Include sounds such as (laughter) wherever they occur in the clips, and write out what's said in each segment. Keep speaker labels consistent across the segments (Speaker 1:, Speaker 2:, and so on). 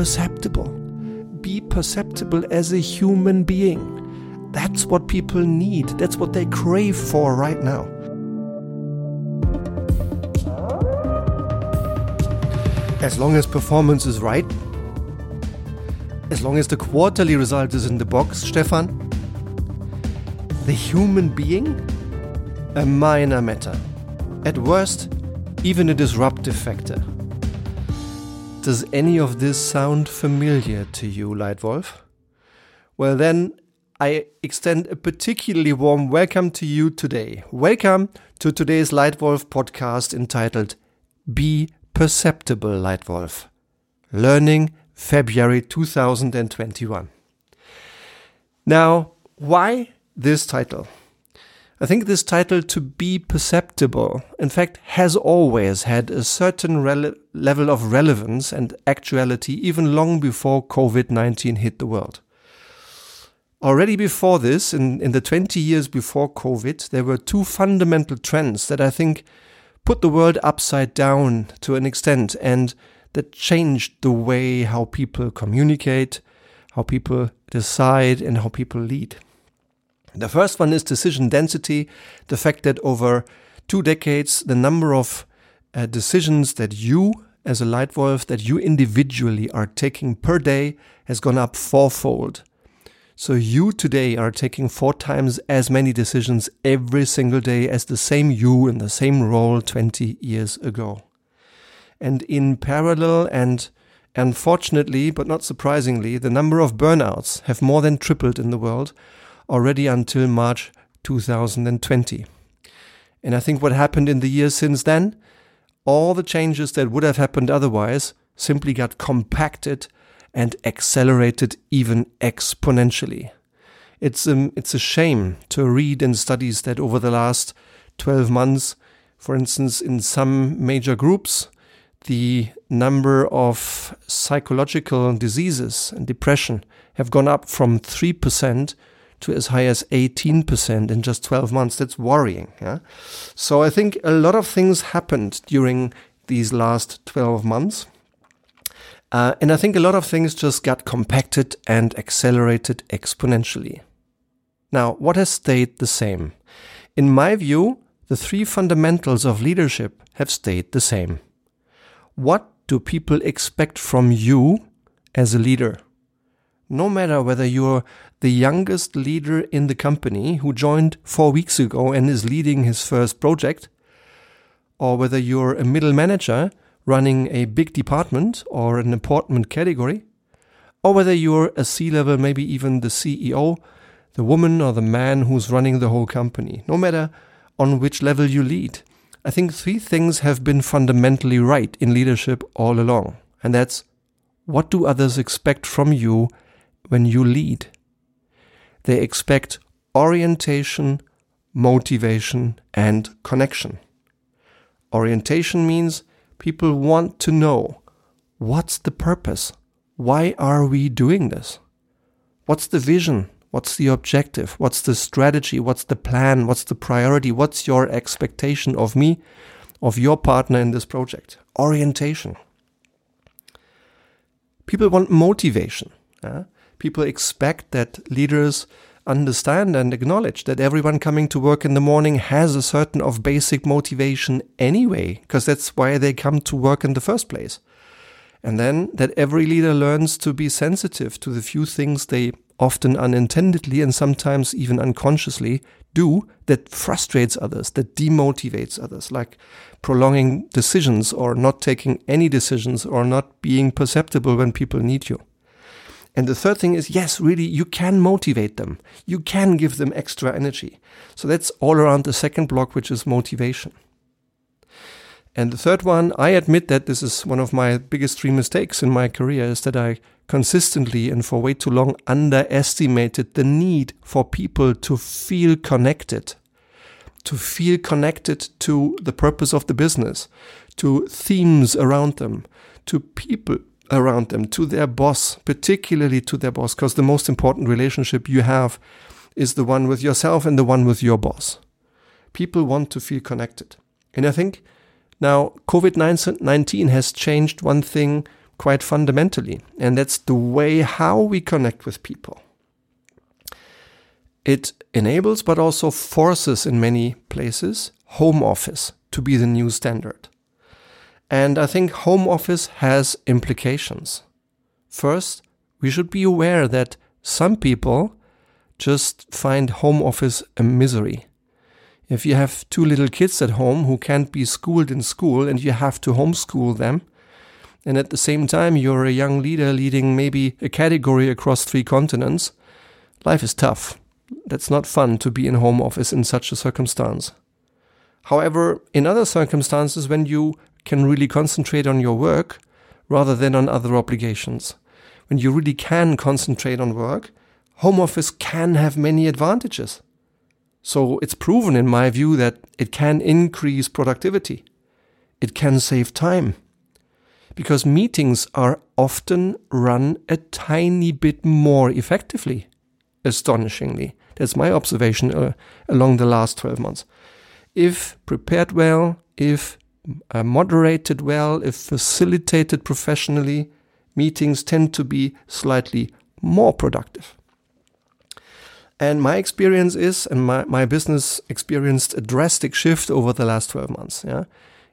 Speaker 1: perceptible. Be perceptible as a human being. That's what people need. That's what they crave for right now. As long as performance is right, as long as the quarterly result is in the box, Stefan, the human being, a minor matter. At worst, even a disruptive factor. Does any of this sound familiar to you, Lightwolf? Well, then, I extend a particularly warm welcome to you today. Welcome to today's Lightwolf podcast entitled Be Perceptible, Lightwolf Learning February 2021. Now, why this title? I think this title, To Be Perceptible, in fact, has always had a certain level of relevance and actuality even long before COVID 19 hit the world. Already before this, in, in the 20 years before COVID, there were two fundamental trends that I think put the world upside down to an extent and that changed the way how people communicate, how people decide, and how people lead. The first one is decision density, the fact that over two decades, the number of uh, decisions that you as a Leitwolf, that you individually are taking per day has gone up fourfold. So you today are taking four times as many decisions every single day as the same you in the same role 20 years ago. And in parallel and unfortunately, but not surprisingly, the number of burnouts have more than tripled in the world already until March 2020. And I think what happened in the years since then, all the changes that would have happened otherwise simply got compacted and accelerated even exponentially. It's, um, it's a shame to read in studies that over the last 12 months, for instance, in some major groups, the number of psychological diseases and depression have gone up from 3% to as high as 18% in just 12 months. That's worrying. Yeah? So I think a lot of things happened during these last 12 months. Uh, and I think a lot of things just got compacted and accelerated exponentially. Now, what has stayed the same? In my view, the three fundamentals of leadership have stayed the same. What do people expect from you as a leader? No matter whether you're the youngest leader in the company who joined four weeks ago and is leading his first project, or whether you're a middle manager running a big department or an important category, or whether you're a C level, maybe even the CEO, the woman or the man who's running the whole company, no matter on which level you lead. I think three things have been fundamentally right in leadership all along. And that's what do others expect from you when you lead? They expect orientation, motivation, and connection. Orientation means People want to know what's the purpose? Why are we doing this? What's the vision? What's the objective? What's the strategy? What's the plan? What's the priority? What's your expectation of me, of your partner in this project? Orientation. People want motivation. Yeah? People expect that leaders understand and acknowledge that everyone coming to work in the morning has a certain of basic motivation anyway, because that's why they come to work in the first place. And then that every leader learns to be sensitive to the few things they often unintendedly and sometimes even unconsciously do that frustrates others, that demotivates others, like prolonging decisions or not taking any decisions or not being perceptible when people need you. And the third thing is, yes, really, you can motivate them. You can give them extra energy. So that's all around the second block, which is motivation. And the third one, I admit that this is one of my biggest three mistakes in my career is that I consistently and for way too long underestimated the need for people to feel connected, to feel connected to the purpose of the business, to themes around them, to people around them, to their boss, particularly to their boss, because the most important relationship you have is the one with yourself and the one with your boss. People want to feel connected. And I think now COVID 19 has changed one thing quite fundamentally, and that's the way how we connect with people. It enables, but also forces in many places, home office to be the new standard. And I think home office has implications. First, we should be aware that some people just find home office a misery. If you have two little kids at home who can't be schooled in school and you have to homeschool them, and at the same time you're a young leader leading maybe a category across three continents, life is tough. That's not fun to be in home office in such a circumstance. However, in other circumstances, when you can really concentrate on your work rather than on other obligations, when you really can concentrate on work, home office can have many advantages. So it's proven, in my view, that it can increase productivity. It can save time. Because meetings are often run a tiny bit more effectively, astonishingly. That's my observation uh, along the last 12 months. If prepared well, if uh, moderated well, if facilitated professionally, meetings tend to be slightly more productive. And my experience is, and my, my business experienced a drastic shift over the last 12 months. Yeah?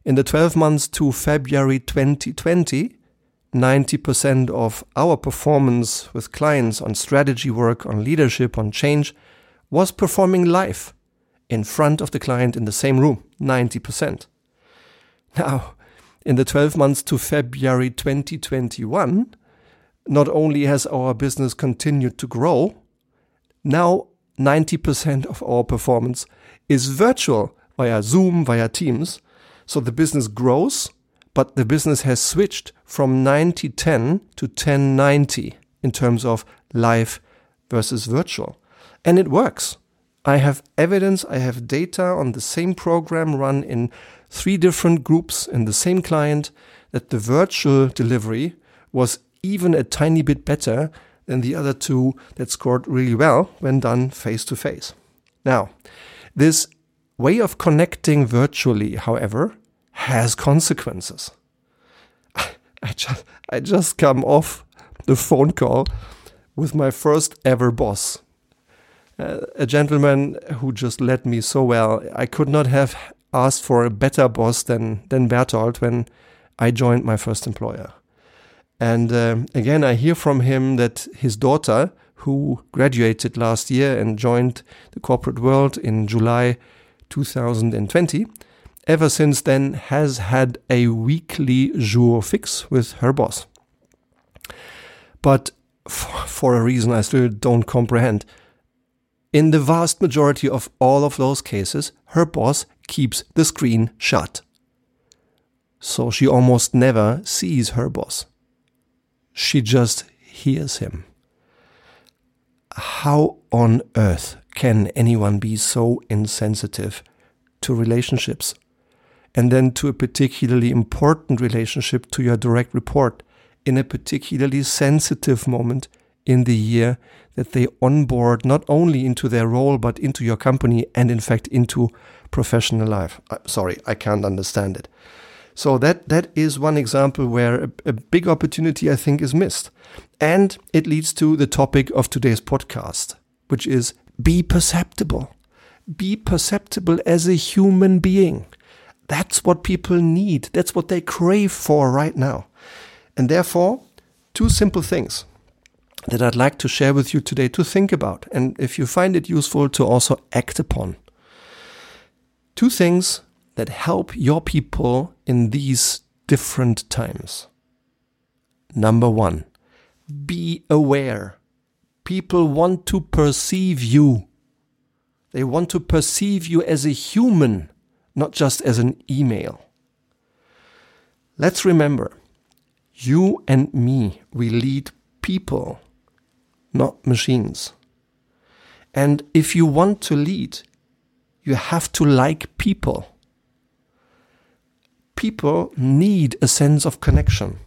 Speaker 1: In the 12 months to February 2020, 90% of our performance with clients on strategy work, on leadership, on change was performing live in front of the client in the same room. 90%. Now, in the 12 months to February 2021, not only has our business continued to grow, now 90% of our performance is virtual via Zoom, via Teams. So the business grows, but the business has switched from 90 10 to 10 90 in terms of live versus virtual. And it works. I have evidence, I have data on the same program run in three different groups in the same client that the virtual delivery was even a tiny bit better than the other two that scored really well when done face to face. Now, this way of connecting virtually, however, has consequences. (laughs) I just, I just come off the phone call with my first ever boss. A gentleman who just led me so well. I could not have asked for a better boss than than Bertolt when I joined my first employer. And uh, again, I hear from him that his daughter, who graduated last year and joined the corporate world in July 2020, ever since then has had a weekly jour fixe with her boss. But for a reason I still don't comprehend, in the vast majority of all of those cases, her boss keeps the screen shut. So she almost never sees her boss. She just hears him. How on earth can anyone be so insensitive to relationships? And then to a particularly important relationship to your direct report in a particularly sensitive moment in the year that they onboard not only into their role but into your company and in fact into professional life. Uh, sorry, I can't understand it. So that that is one example where a, a big opportunity I think is missed. And it leads to the topic of today's podcast, which is be perceptible. Be perceptible as a human being. That's what people need. That's what they crave for right now. And therefore, two simple things that I'd like to share with you today to think about, and if you find it useful, to also act upon. Two things that help your people in these different times. Number one, be aware. People want to perceive you. They want to perceive you as a human, not just as an email. Let's remember, you and me, we lead people not machines. And if you want to lead, you have to like people. People need a sense of connection.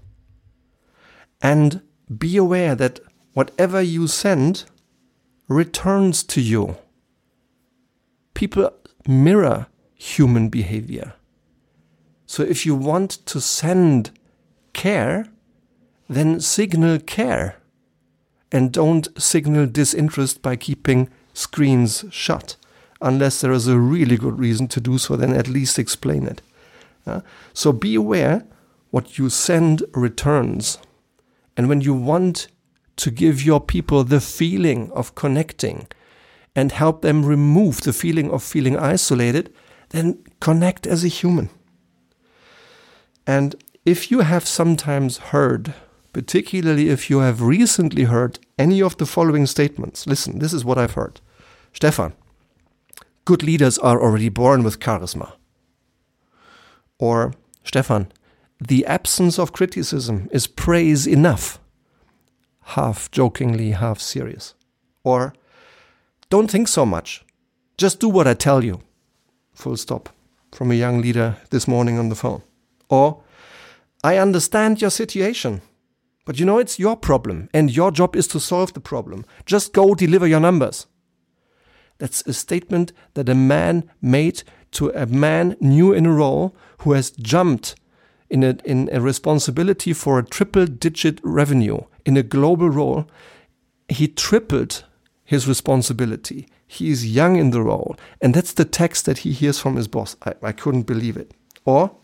Speaker 1: And be aware that whatever you send returns to you. People mirror human behavior. So if you want to send care, then signal care and don't signal disinterest by keeping screens shut. Unless there is a really good reason to do so, then at least explain it. Uh, so be aware what you send returns. And when you want to give your people the feeling of connecting and help them remove the feeling of feeling isolated, then connect as a human. And if you have sometimes heard, particularly if you have recently heard any of the following statements, listen, this is what I've heard. Stefan, good leaders are already born with charisma. Or, Stefan, the absence of criticism is praise enough. Half jokingly, half serious. Or, don't think so much. Just do what I tell you. Full stop. From a young leader this morning on the phone. Or, I understand your situation. But you know, it's your problem, and your job is to solve the problem. Just go deliver your numbers. That's a statement that a man made to a man new in a role who has jumped in a, in a responsibility for a triple digit revenue in a global role. He tripled his responsibility. He is young in the role. And that's the text that he hears from his boss. I, I couldn't believe it. Or,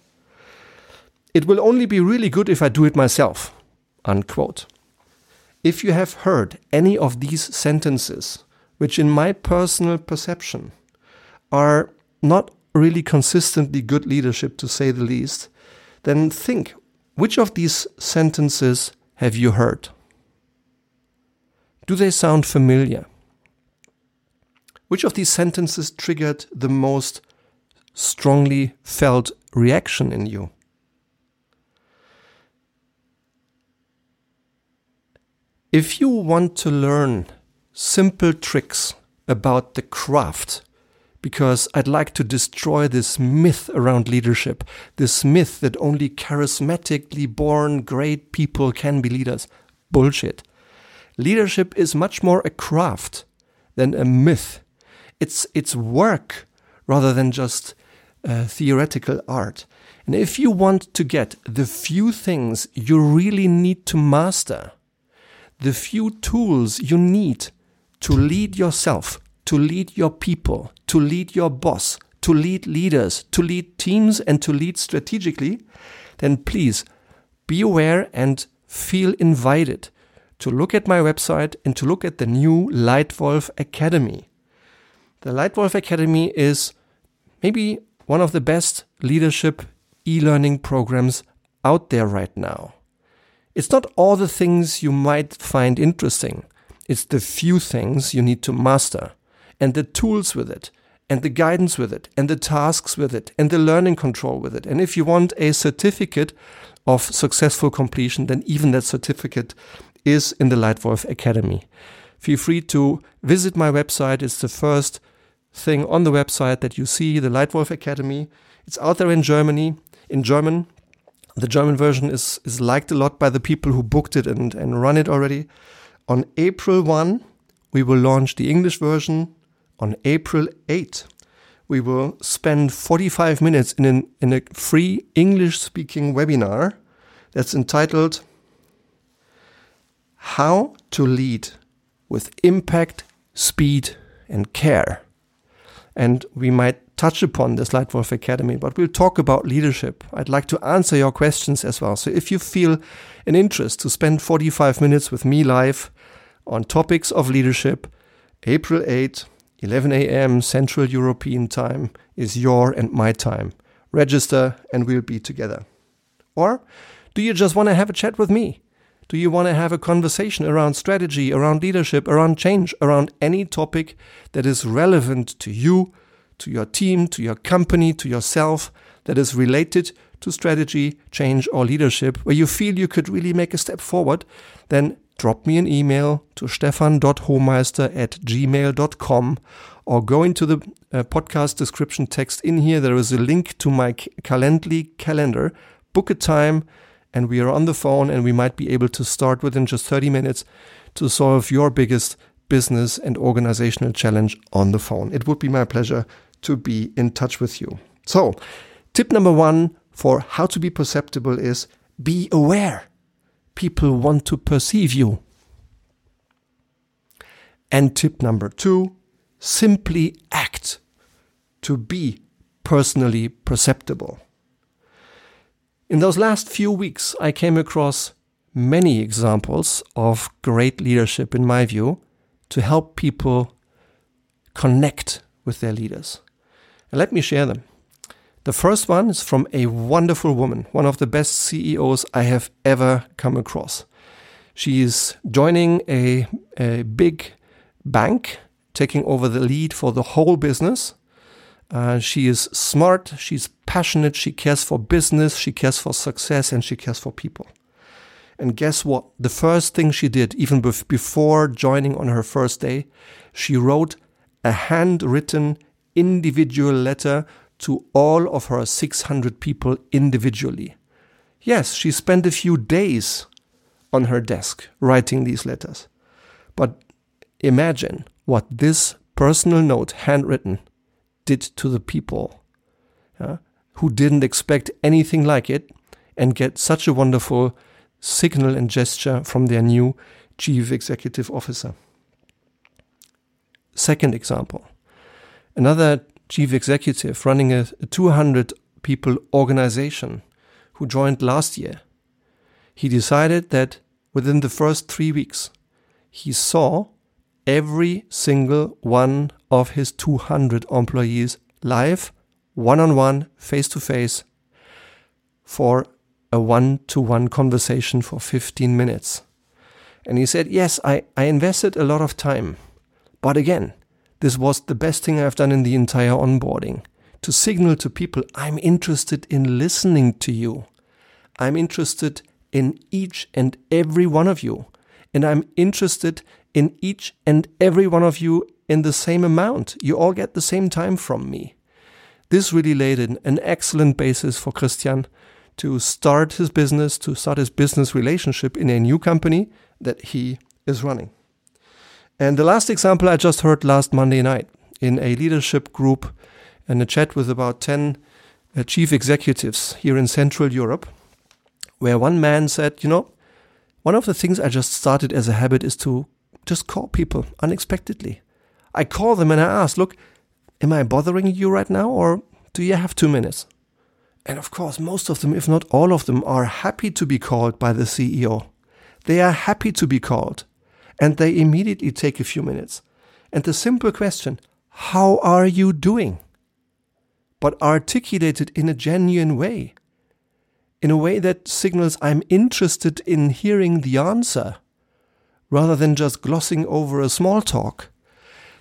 Speaker 1: it will only be really good if I do it myself. Unquote. If you have heard any of these sentences, which in my personal perception are not really consistently good leadership, to say the least, then think which of these sentences have you heard? Do they sound familiar? Which of these sentences triggered the most strongly felt reaction in you? If you want to learn simple tricks about the craft because I'd like to destroy this myth around leadership, this myth that only charismatically born great people can be leaders. Bullshit. Leadership is much more a craft than a myth. It's, it's work rather than just uh, theoretical art. And if you want to get the few things you really need to master, the few tools you need to lead yourself, to lead your people, to lead your boss, to lead leaders, to lead teams, and to lead strategically, then please be aware and feel invited to look at my website and to look at the new Lightwolf Academy. The Lightwolf Academy is maybe one of the best leadership e learning programs out there right now. It's not all the things you might find interesting. It's the few things you need to master and the tools with it and the guidance with it and the tasks with it and the learning control with it. And if you want a certificate of successful completion, then even that certificate is in the Lightwolf Academy. Feel free to visit my website. It's the first thing on the website that you see, the Lightwolf Academy. It's out there in Germany, in German. The German version is, is liked a lot by the people who booked it and, and run it already. On April 1, we will launch the English version. On April 8, we will spend 45 minutes in, an, in a free English speaking webinar that's entitled How to Lead with Impact, Speed, and Care. And we might touch upon this Leitwolf Academy, but we'll talk about leadership. I'd like to answer your questions as well. So if you feel an interest to spend 45 minutes with me live on topics of leadership, April 8, 11 a.m. Central European Time is your and my time. Register and we'll be together. Or do you just want to have a chat with me? Do you want to have a conversation around strategy, around leadership, around change, around any topic that is relevant to you, to your team, to your company, to yourself, that is related to strategy, change, or leadership, where you feel you could really make a step forward? Then drop me an email to stefan.homeister at gmail.com or go into the uh, podcast description text in here. There is a link to my Calendly calendar. Book a time and we are on the phone and we might be able to start within just 30 minutes to solve your biggest business and organizational challenge on the phone. It would be my pleasure to be in touch with you. So, tip number one for how to be perceptible is be aware people want to perceive you. And tip number two, simply act to be personally perceptible. In those last few weeks, I came across many examples of great leadership, in my view, to help people connect with their leaders. And let me share them. The first one is from a wonderful woman, one of the best CEOs I have ever come across. She is joining a, a big bank, taking over the lead for the whole business. Uh, she is smart, she's passionate, she cares for business, she cares for success, and she cares for people. And guess what? The first thing she did, even before joining on her first day, she wrote a handwritten individual letter to all of her 600 people individually. Yes, she spent a few days on her desk writing these letters. But imagine what this personal note, handwritten, did to the people uh, who didn't expect anything like it and get such a wonderful signal and gesture from their new chief executive officer. Second example another chief executive running a 200 people organization who joined last year. He decided that within the first three weeks, he saw every single one of his 200 employees live, one on one, face to face, for a one to one conversation for 15 minutes. And he said, Yes, I, I invested a lot of time. But again, this was the best thing I've done in the entire onboarding to signal to people I'm interested in listening to you. I'm interested in each and every one of you. And I'm interested in each and every one of you in the same amount. You all get the same time from me. This really laid an, excellent basis for Christian to start his business, to start his business relationship in a new company that he is running. And the last example I just heard last Monday night in a leadership group and a chat with about 10 uh, chief executives here in Central Europe, where one man said, You know, one of the things I just started as a habit is to just call people unexpectedly. I call them and I ask, Look, am I bothering you right now or do you have two minutes? And of course, most of them, if not all of them, are happy to be called by the CEO. They are happy to be called and they immediately take a few minutes. And the simple question, how are you doing? But articulated in a genuine way, in a way that signals I'm interested in hearing the answer, rather than just glossing over a small talk.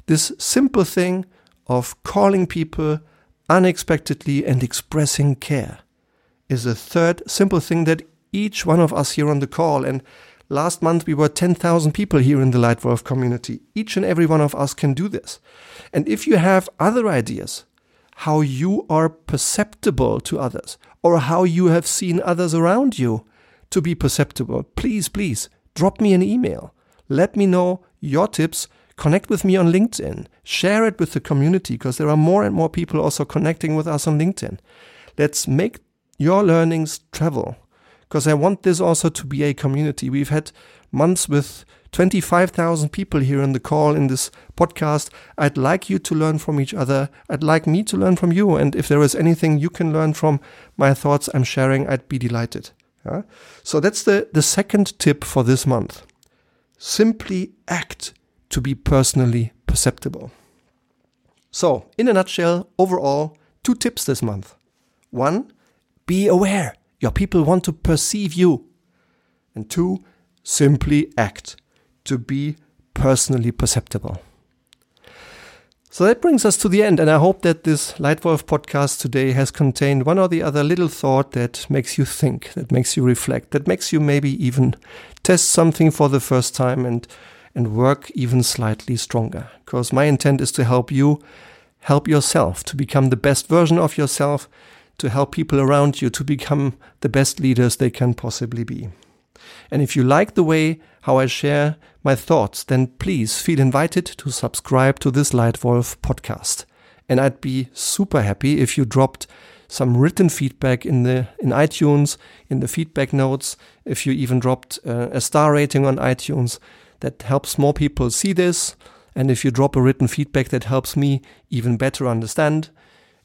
Speaker 1: This simple thing of calling people unexpectedly and expressing care is a third simple thing that each one of us here on the call and Last month, we were 10,000 people here in the Lightwolf community. Each and every one of us can do this. And if you have other ideas, how you are perceptible to others, or how you have seen others around you to be perceptible, please, please drop me an email. Let me know your tips. Connect with me on LinkedIn. Share it with the community because there are more and more people also connecting with us on LinkedIn. Let's make your learnings travel because I want this also to be a community. We've had months with 25,000 people here in the call in this podcast. I'd like you to learn from each other. I'd like me to learn from you. And if there is anything you can learn from my thoughts I'm sharing, I'd be delighted. Yeah? So that's the, the second tip for this month. Simply act to be personally perceptible. So, in a nutshell, overall, two tips this month. One, be aware. Your people want to perceive you. And two, simply act to be personally perceptible. So that brings us to the end, and I hope that this Lightwolf podcast today has contained one or the other little thought that makes you think, that makes you reflect, that makes you maybe even test something for the first time and and work even slightly stronger. Because my intent is to help you help yourself to become the best version of yourself to help people around you to become the best leaders they can possibly be. And if you like the way how I share my thoughts, then please feel invited to subscribe to this Lightwolf podcast. And I'd be super happy if you dropped some written feedback in the in iTunes in the feedback notes. If you even dropped uh, a star rating on iTunes, that helps more people see this. And if you drop a written feedback, that helps me even better understand.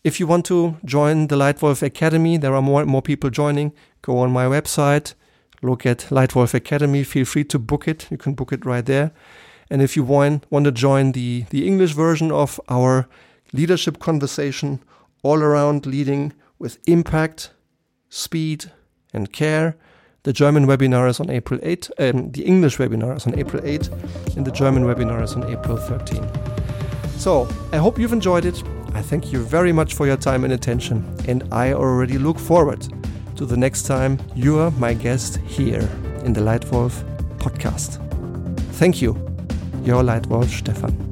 Speaker 1: If you want to join the Lightwolf Academy, there are more and more people joining. Go on my website, look at Lightwolf Academy. Feel free to book it. You can book it right there. And if you want, want to join the, the English version of our leadership conversation, all around leading with impact, speed, and care, the German webinar is on April 8. Um, the English webinar is on April 8, and the German webinar is on April 13. So, I hope you've enjoyed it. I thank you very much for your time and attention, and I already look forward to the next time you are my guest here in the Lightwolf podcast. Thank you, your Lightwolf Stefan.